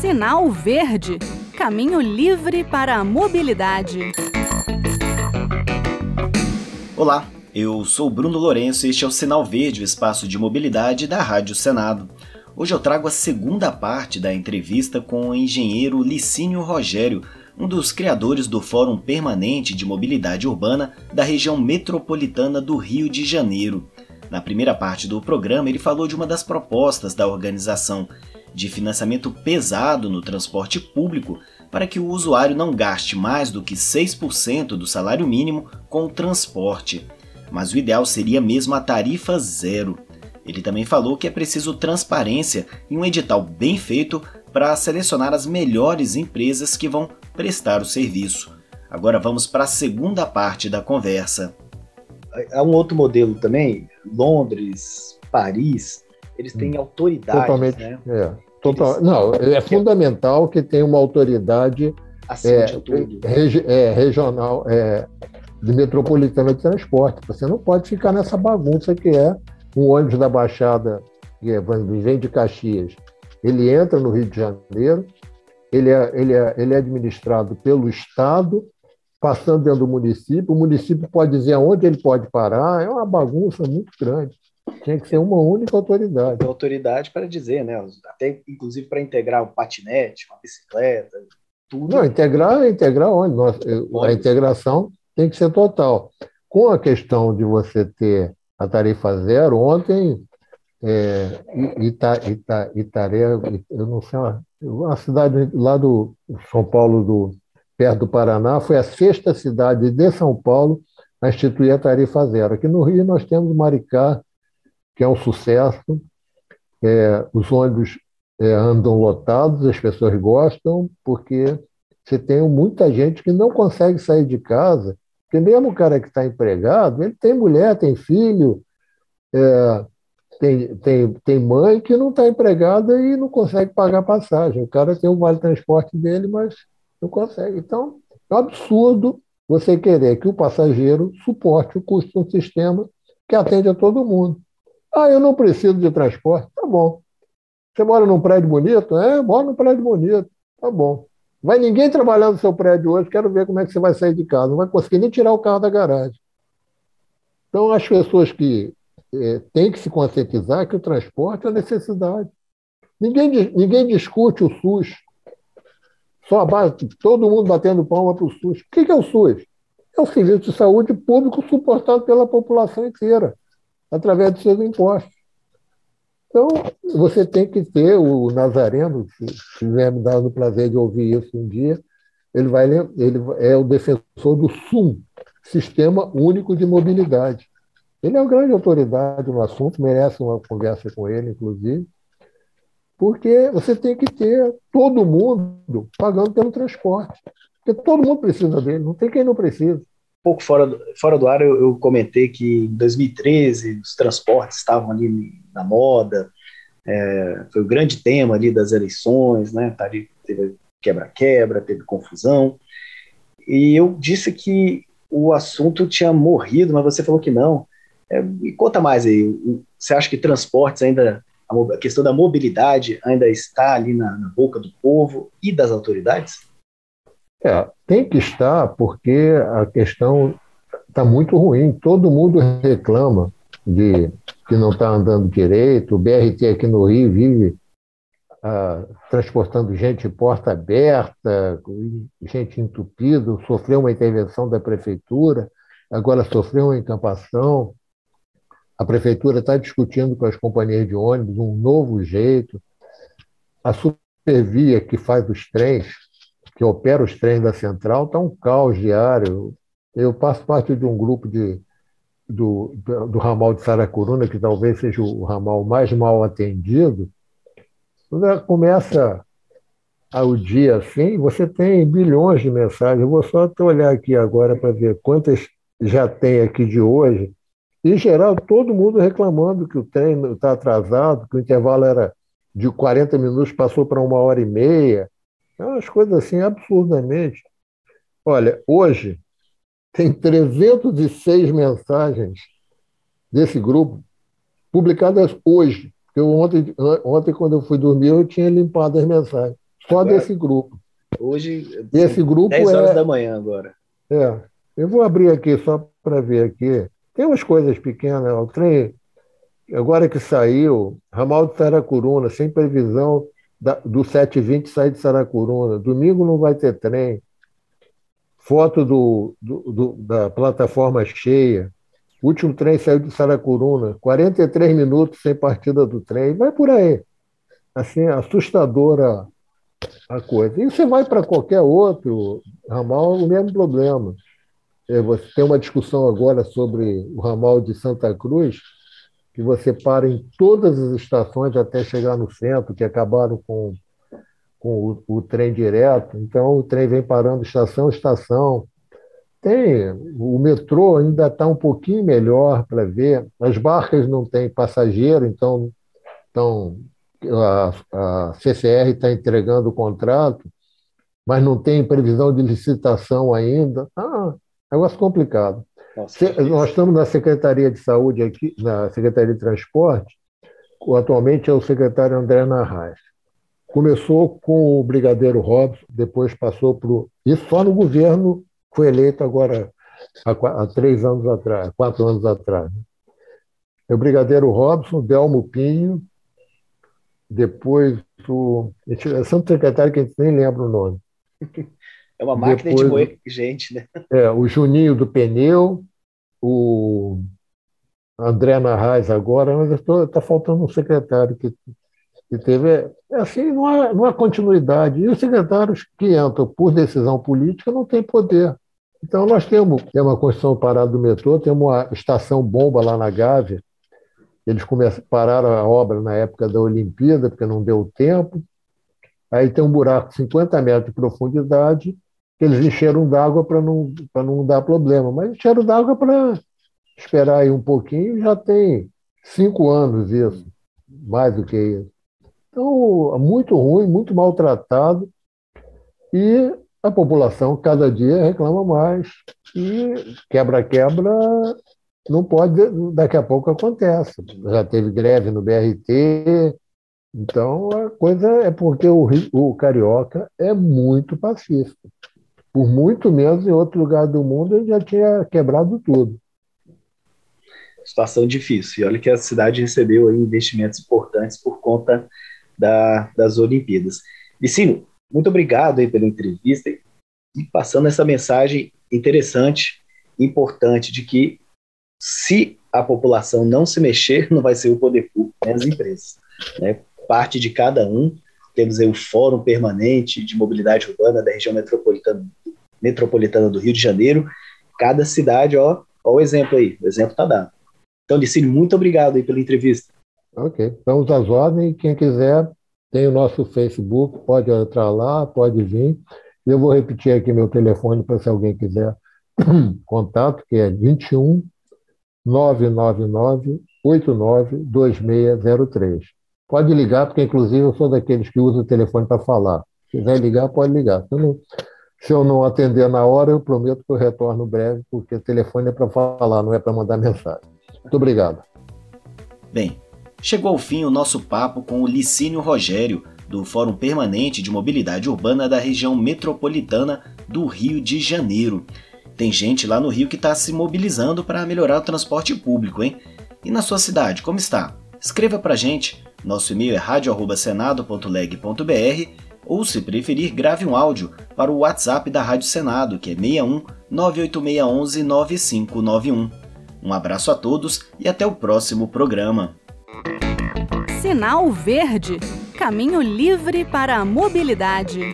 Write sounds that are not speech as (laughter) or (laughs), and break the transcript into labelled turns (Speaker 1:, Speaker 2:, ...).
Speaker 1: Sinal Verde Caminho livre para a mobilidade.
Speaker 2: Olá, eu sou Bruno Lourenço e este é o Sinal Verde, o espaço de mobilidade da Rádio Senado. Hoje eu trago a segunda parte da entrevista com o engenheiro Licínio Rogério, um dos criadores do Fórum Permanente de Mobilidade Urbana da região metropolitana do Rio de Janeiro. Na primeira parte do programa, ele falou de uma das propostas da organização de financiamento pesado no transporte público para que o usuário não gaste mais do que 6% do salário mínimo com o transporte. Mas o ideal seria mesmo a tarifa zero. Ele também falou que é preciso transparência e um edital bem feito para selecionar as melhores empresas que vão prestar o serviço. Agora vamos para a segunda parte da conversa.
Speaker 3: Há um outro modelo também, Londres, Paris, eles têm hum. autoridades,
Speaker 4: Totalmente, né? É. Total, não, é fundamental que tenha uma autoridade é, regi, é, regional, é, de metropolitana de transporte. Você não pode ficar nessa bagunça que é um ônibus da Baixada, que é, vem de Caxias, ele entra no Rio de Janeiro, ele é, ele é, ele é administrado pelo Estado, passando dentro do município, o município pode dizer aonde ele pode parar, é uma bagunça muito grande. Tinha que ser uma única autoridade.
Speaker 3: Autoridade para dizer, né? Até inclusive para integrar o patinete, uma bicicleta, tudo.
Speaker 4: Não, integrar, integrar onde? Nós, a integração tem que ser total. Com a questão de você ter a tarifa zero, ontem é, Ita, Ita, Itaré, eu não sei, uma, uma cidade lá do São Paulo, do, perto do Paraná, foi a sexta cidade de São Paulo a instituir a tarifa zero. Aqui no Rio nós temos Maricá, que é um sucesso. É, os ônibus é, andam lotados, as pessoas gostam, porque você tem muita gente que não consegue sair de casa, porque mesmo o cara que está empregado, ele tem mulher, tem filho, é, tem, tem, tem mãe que não está empregada e não consegue pagar passagem. O cara tem o vale transporte dele, mas não consegue. Então, é um absurdo você querer que o passageiro suporte o custo de um sistema que atende a todo mundo. Ah, eu não preciso de transporte. Tá bom. Você mora num prédio bonito? É, mora num prédio bonito. Tá bom. Vai ninguém trabalhar no seu prédio hoje, quero ver como é que você vai sair de casa. Não vai conseguir nem tirar o carro da garagem. Então, as pessoas que é, têm que se conscientizar que o transporte é necessidade. Ninguém, ninguém discute o SUS. Só base, todo mundo batendo palma para o SUS. O que é o SUS? É o serviço de saúde público suportado pela população inteira através dos seus impostos. Então, você tem que ter o Nazareno, se tiver me dado o prazer de ouvir isso um dia, ele, vai, ele é o defensor do SUM, Sistema Único de Mobilidade. Ele é uma grande autoridade no assunto, merece uma conversa com ele, inclusive, porque você tem que ter todo mundo pagando pelo transporte. Porque todo mundo precisa dele, não tem quem não precisa
Speaker 3: pouco fora do, fora do ar, eu, eu, comentei que em 2013 os transportes estavam ali na moda, é, foi o grande tema ali das eleições, né? Tá teve quebra-quebra, teve confusão. E eu disse que o assunto tinha morrido, mas você falou que não. É, me conta mais aí. Você acha que transportes ainda, a questão da mobilidade ainda está ali na, na boca do povo e das autoridades?
Speaker 4: É, tem que estar, porque a questão está muito ruim. Todo mundo reclama de que não está andando direito. O BRT aqui no Rio vive ah, transportando gente porta aberta, gente entupida, sofreu uma intervenção da prefeitura, agora sofreu uma encampação. A prefeitura está discutindo com as companhias de ônibus um novo jeito. A Supervia, que faz os trens, que opera os trens da central, está um caos diário. Eu faço parte de um grupo de, do, do ramal de Saracuruna, que talvez seja o ramal mais mal atendido. Quando começa o dia assim, você tem bilhões de mensagens. Eu vou só olhar aqui agora para ver quantas já tem aqui de hoje. Em geral, todo mundo reclamando que o trem está atrasado, que o intervalo era de 40 minutos, passou para uma hora e meia é umas coisas assim absurdamente. Olha, hoje tem 306 mensagens desse grupo publicadas hoje. Eu ontem, ontem, quando eu fui dormir, eu tinha limpado as mensagens. Só agora, desse grupo.
Speaker 3: Hoje,
Speaker 4: esse grupo
Speaker 3: 10 horas
Speaker 4: é,
Speaker 3: da manhã agora.
Speaker 4: É. Eu vou abrir aqui só para ver aqui. Tem umas coisas pequenas. O trem, agora que saiu, ramal de Saracuruna, sem previsão da, do 720 sair de Saracuruna. Domingo não vai ter trem. Foto do, do, do, da plataforma cheia. O último trem saiu de Saracuruna, 43 minutos sem partida do trem. Vai por aí. Assim, assustadora a coisa. E você vai para qualquer outro ramal, o mesmo problema. É, você tem uma discussão agora sobre o ramal de Santa Cruz, que você para em todas as estações até chegar no centro, que acabaram com, com o, o trem direto. Então, o trem vem parando estação estação. Tem, o metrô ainda está um pouquinho melhor para ver. As barcas não têm passageiro, então, então a, a CCR está entregando o contrato, mas não tem previsão de licitação ainda. Ah, negócio complicado. Nossa, nós estamos na Secretaria de Saúde aqui, na Secretaria de Transporte, atualmente é o secretário André Narraz. Começou com o Brigadeiro Robson, depois passou para o. Isso só no governo foi eleito agora há, há três anos atrás, quatro anos atrás. Né? É o Brigadeiro Robson, Delmo Pinho, depois o. É Santo Secretário que a gente nem lembra o nome. (laughs)
Speaker 3: É uma máquina depois, de moer gente, né?
Speaker 4: É, o Juninho do Pneu, o André Narraz agora, mas está faltando um secretário que, que teve. É, assim, não há, não há continuidade. E os secretários que entram por decisão política não têm poder. Então, nós temos, temos uma construção parada do metrô, temos uma estação bomba lá na Gávea. Eles começaram, pararam a obra na época da Olimpíada, porque não deu tempo. Aí tem um buraco de 50 metros de profundidade, que eles encheram d'água para não, não dar problema. Mas encheram d'água para esperar aí um pouquinho, já tem cinco anos isso, mais do que isso. Então, muito ruim, muito maltratado, e a população cada dia reclama mais. E quebra-quebra não pode, daqui a pouco acontece. Já teve greve no BRT, então a coisa é porque o, o carioca é muito pacífico por muito menos em outro lugar do mundo ele já tinha quebrado tudo.
Speaker 3: Situação difícil. E olha que a cidade recebeu investimentos importantes por conta da, das Olimpíadas. Vicino, muito obrigado aí pela entrevista e passando essa mensagem interessante, importante, de que se a população não se mexer, (laughs) não vai ser o poder público, nem as empresas. Né? Parte de cada um temos aí o Fórum Permanente de Mobilidade Urbana da região metropolitana, metropolitana do Rio de Janeiro. Cada cidade, ó, ó o exemplo aí, o exemplo está dado. Então, Licínio, muito obrigado aí pela entrevista.
Speaker 4: Ok, estamos às ordens. Quem quiser, tem o nosso Facebook, pode entrar lá, pode vir. Eu vou repetir aqui meu telefone para se alguém quiser (clears throat) contato, que é 21 999 89 2603. Pode ligar, porque inclusive eu sou daqueles que usam o telefone para falar. Se quiser ligar, pode ligar. Se eu, não, se eu não atender na hora, eu prometo que eu retorno breve, porque o telefone é para falar, não é para mandar (laughs) mensagem. Muito obrigado.
Speaker 2: Bem, chegou ao fim o nosso papo com o Licínio Rogério, do Fórum Permanente de Mobilidade Urbana da região metropolitana do Rio de Janeiro. Tem gente lá no Rio que está se mobilizando para melhorar o transporte público, hein? E na sua cidade, como está? Escreva para gente nosso e-mail é radio@senado.leg.br ou, se preferir, grave um áudio para o WhatsApp da Rádio Senado, que é 61 98611 9591. Um abraço a todos e até o próximo programa.
Speaker 1: Sinal Verde Caminho livre para a mobilidade.